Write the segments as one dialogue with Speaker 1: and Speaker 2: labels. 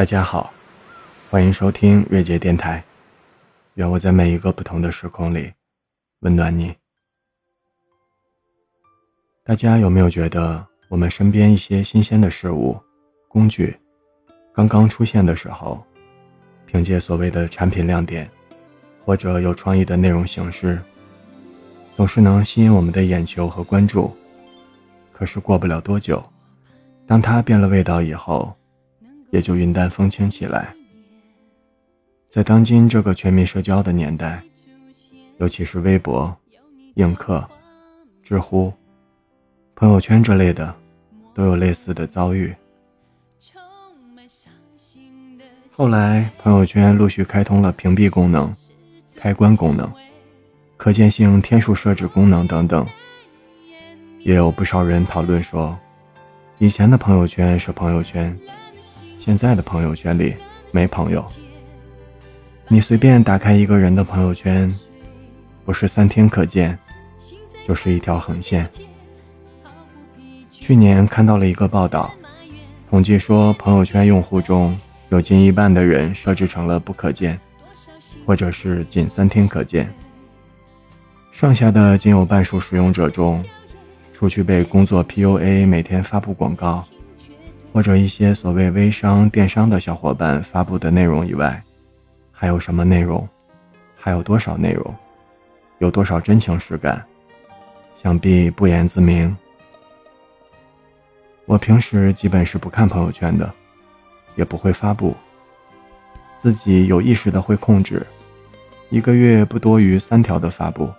Speaker 1: 大家好，欢迎收听瑞杰电台。愿我在每一个不同的时空里温暖你。大家有没有觉得，我们身边一些新鲜的事物、工具刚刚出现的时候，凭借所谓的产品亮点或者有创意的内容形式，总是能吸引我们的眼球和关注。可是过不了多久，当它变了味道以后，也就云淡风轻起来。在当今这个全民社交的年代，尤其是微博、映客、知乎、朋友圈之类的，都有类似的遭遇。后来，朋友圈陆续开通了屏蔽功能、开关功能、可见性天数设置功能等等。也有不少人讨论说，以前的朋友圈是朋友圈。现在的朋友圈里没朋友，你随便打开一个人的朋友圈，不是三天可见，就是一条横线。去年看到了一个报道，统计说朋友圈用户中有近一半的人设置成了不可见，或者是仅三天可见，剩下的仅有半数使用者中，除去被工作 PUA 每天发布广告。或者一些所谓微商、电商的小伙伴发布的内容以外，还有什么内容？还有多少内容？有多少真情实感？想必不言自明。我平时基本是不看朋友圈的，也不会发布。自己有意识的会控制，一个月不多于三条的发布，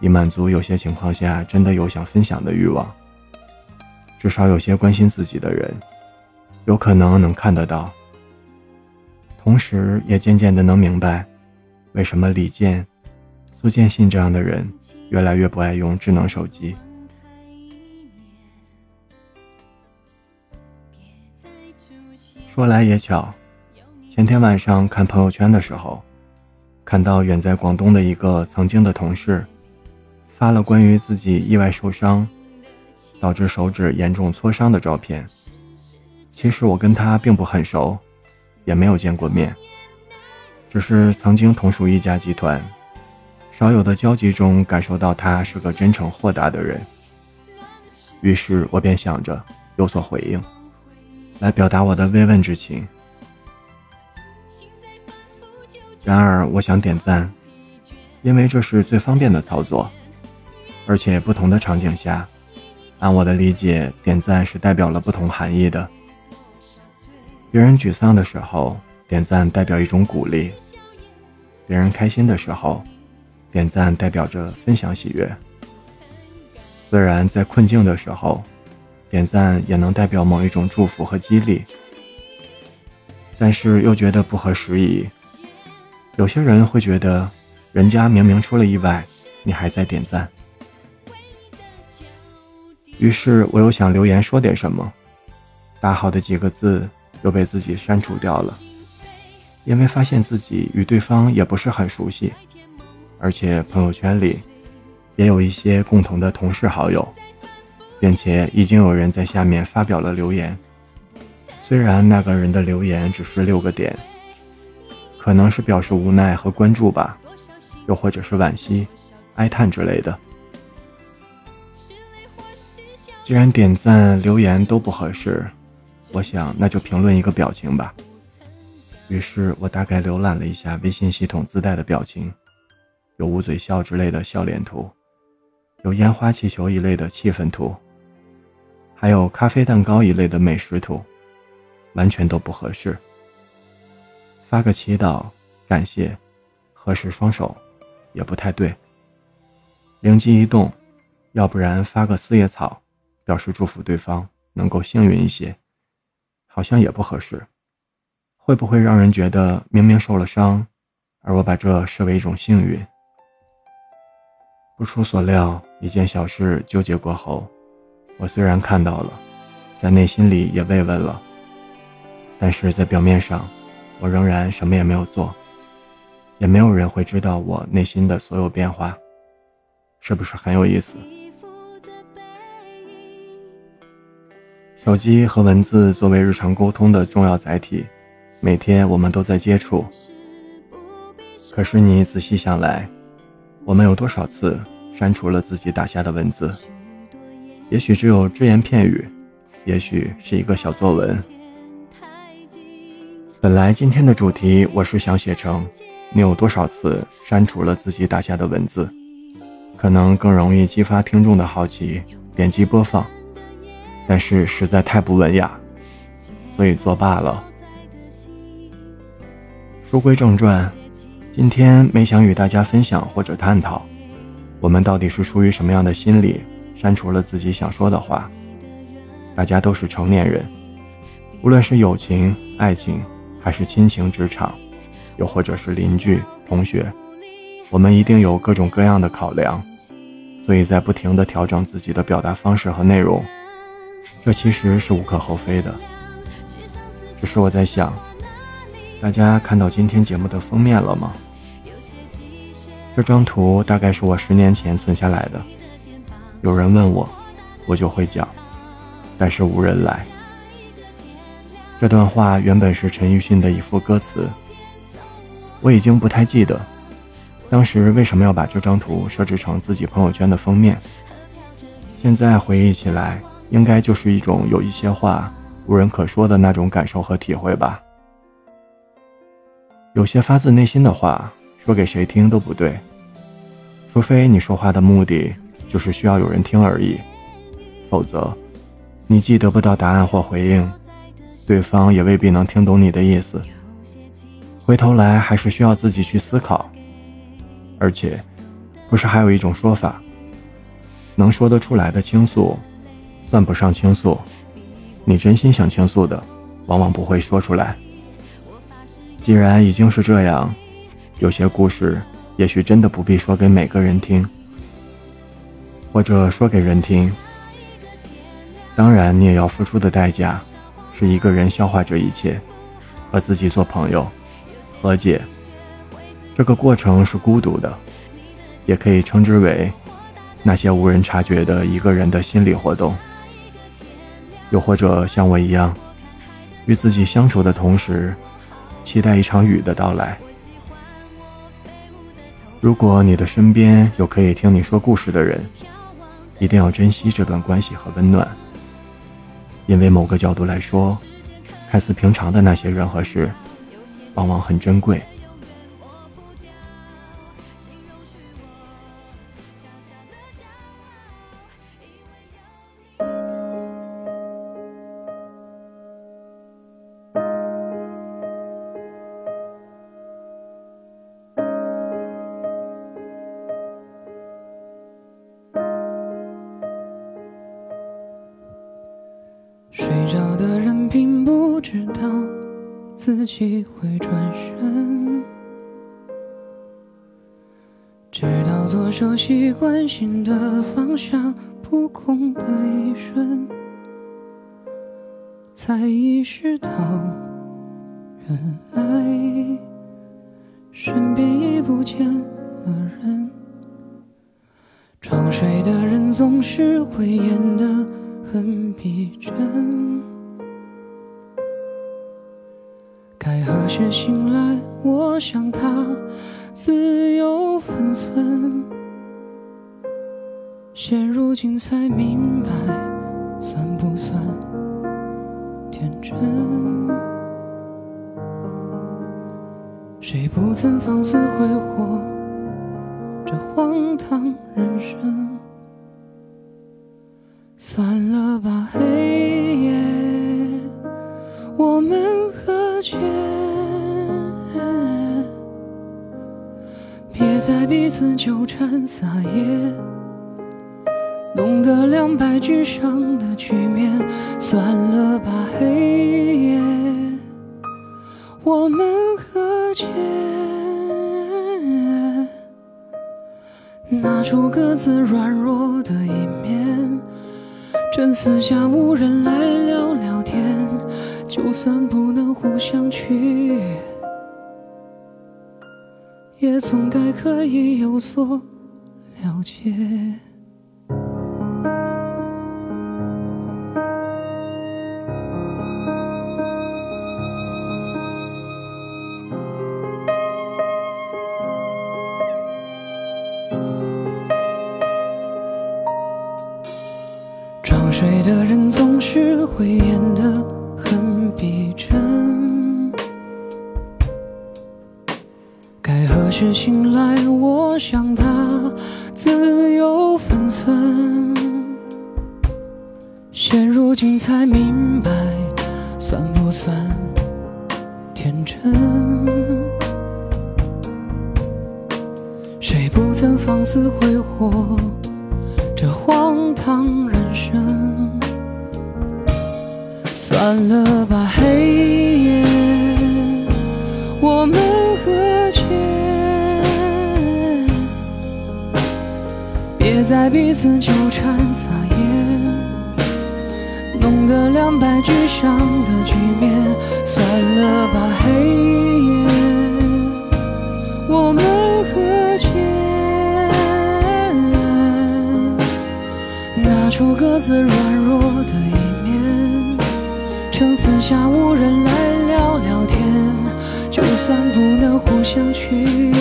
Speaker 1: 以满足有些情况下真的有想分享的欲望。至少有些关心自己的人，有可能能看得到。同时，也渐渐的能明白，为什么李健、苏建信这样的人越来越不爱用智能手机。说来也巧，前天晚上看朋友圈的时候，看到远在广东的一个曾经的同事，发了关于自己意外受伤。导致手指严重挫伤的照片。其实我跟他并不很熟，也没有见过面，只是曾经同属一家集团，少有的交集中感受到他是个真诚豁达的人。于是我便想着有所回应，来表达我的慰问之情。然而我想点赞，因为这是最方便的操作，而且不同的场景下。按我的理解，点赞是代表了不同含义的。别人沮丧的时候，点赞代表一种鼓励；别人开心的时候，点赞代表着分享喜悦。自然，在困境的时候，点赞也能代表某一种祝福和激励。但是又觉得不合时宜。有些人会觉得，人家明明出了意外，你还在点赞。于是我又想留言说点什么，打好的几个字又被自己删除掉了，因为发现自己与对方也不是很熟悉，而且朋友圈里也有一些共同的同事好友，并且已经有人在下面发表了留言，虽然那个人的留言只是六个点，可能是表示无奈和关注吧，又或者是惋惜、哀叹之类的。既然点赞、留言都不合适，我想那就评论一个表情吧。于是我大概浏览了一下微信系统自带的表情，有捂嘴笑之类的笑脸图，有烟花气球一类的气氛图，还有咖啡蛋糕一类的美食图，完全都不合适。发个祈祷、感谢、合十双手，也不太对。灵机一动，要不然发个四叶草。表示祝福对方能够幸运一些，好像也不合适。会不会让人觉得明明受了伤，而我把这视为一种幸运？不出所料，一件小事纠结过后，我虽然看到了，在内心里也慰问了，但是在表面上，我仍然什么也没有做，也没有人会知道我内心的所有变化，是不是很有意思？手机和文字作为日常沟通的重要载体，每天我们都在接触。可是你仔细想来，我们有多少次删除了自己打下的文字？也许只有只言片语，也许是一个小作文。本来今天的主题我是想写成你有多少次删除了自己打下的文字，可能更容易激发听众的好奇，点击播放。但是实在太不文雅，所以作罢了。书归正传，今天没想与大家分享或者探讨，我们到底是出于什么样的心理删除了自己想说的话。大家都是成年人，无论是友情、爱情，还是亲情、职场，又或者是邻居、同学，我们一定有各种各样的考量，所以在不停地调整自己的表达方式和内容。这其实是无可厚非的，只是我在想，大家看到今天节目的封面了吗？这张图大概是我十年前存下来的。有人问我，我就会讲，但是无人来。这段话原本是陈奕迅的一副歌词，我已经不太记得当时为什么要把这张图设置成自己朋友圈的封面。现在回忆起来。应该就是一种有一些话无人可说的那种感受和体会吧。有些发自内心的话，说给谁听都不对，除非你说话的目的就是需要有人听而已，否则，你既得不到答案或回应，对方也未必能听懂你的意思。回头来还是需要自己去思考。而且，不是还有一种说法，能说得出来的倾诉。算不上倾诉，你真心想倾诉的，往往不会说出来。既然已经是这样，有些故事也许真的不必说给每个人听，或者说给人听。当然，你也要付出的代价，是一个人消化这一切，和自己做朋友，和解。这个过程是孤独的，也可以称之为那些无人察觉的一个人的心理活动。又或者像我一样，与自己相处的同时，期待一场雨的到来。如果你的身边有可以听你说故事的人，一定要珍惜这段关系和温暖，因为某个角度来说，看似平常的那些人和事，往往很珍贵。
Speaker 2: 睡着的人并不知道自己会转身，直到左手习惯性的放下扑空的一瞬，才意识到原来身边已不见了人。装睡的人总是会演得。很逼真，该何时醒来？我想他自有分寸。现如今才明白，算不算天真？谁不曾放肆挥霍这荒唐人生？算了吧，黑彼此纠缠撒野，弄得两败俱伤的局面。算了吧，黑夜，我们和解，拿出各自软弱的一面。趁四下无人来聊聊天，就算不能互相取悦，也总该可以有所了解。装睡的人总是会演的。醒来？我想他自有分寸。现如今才明白，算不算天真？谁不曾放肆挥霍？这荒唐人生，算了吧，黑夜，在彼此纠缠撒野，弄得两败俱伤的局面。算了吧，黑夜，我们和解。拿出各自软弱的一面，趁四下无人来聊聊天。就算不能互相取悦，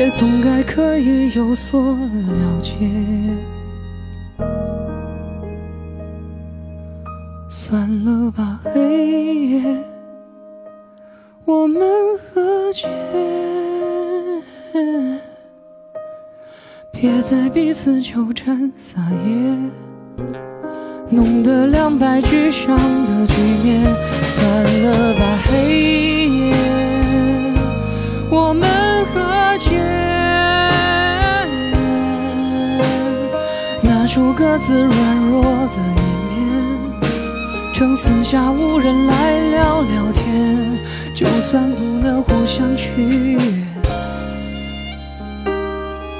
Speaker 2: 也总该可以有所了解。算了吧，黑夜，我们和解。别再彼此纠缠撒野，弄得两败俱伤的局面。算了吧，黑夜，我们和解，出各自软弱的一面，趁四下无人来聊聊天。就算不能互相取悦。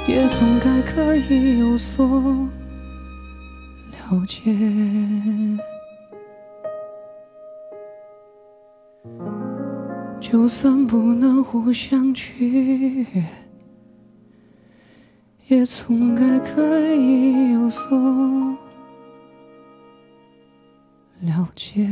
Speaker 2: 也总该可以有所了解，就算不能互相取悦，也总该可以有所了解。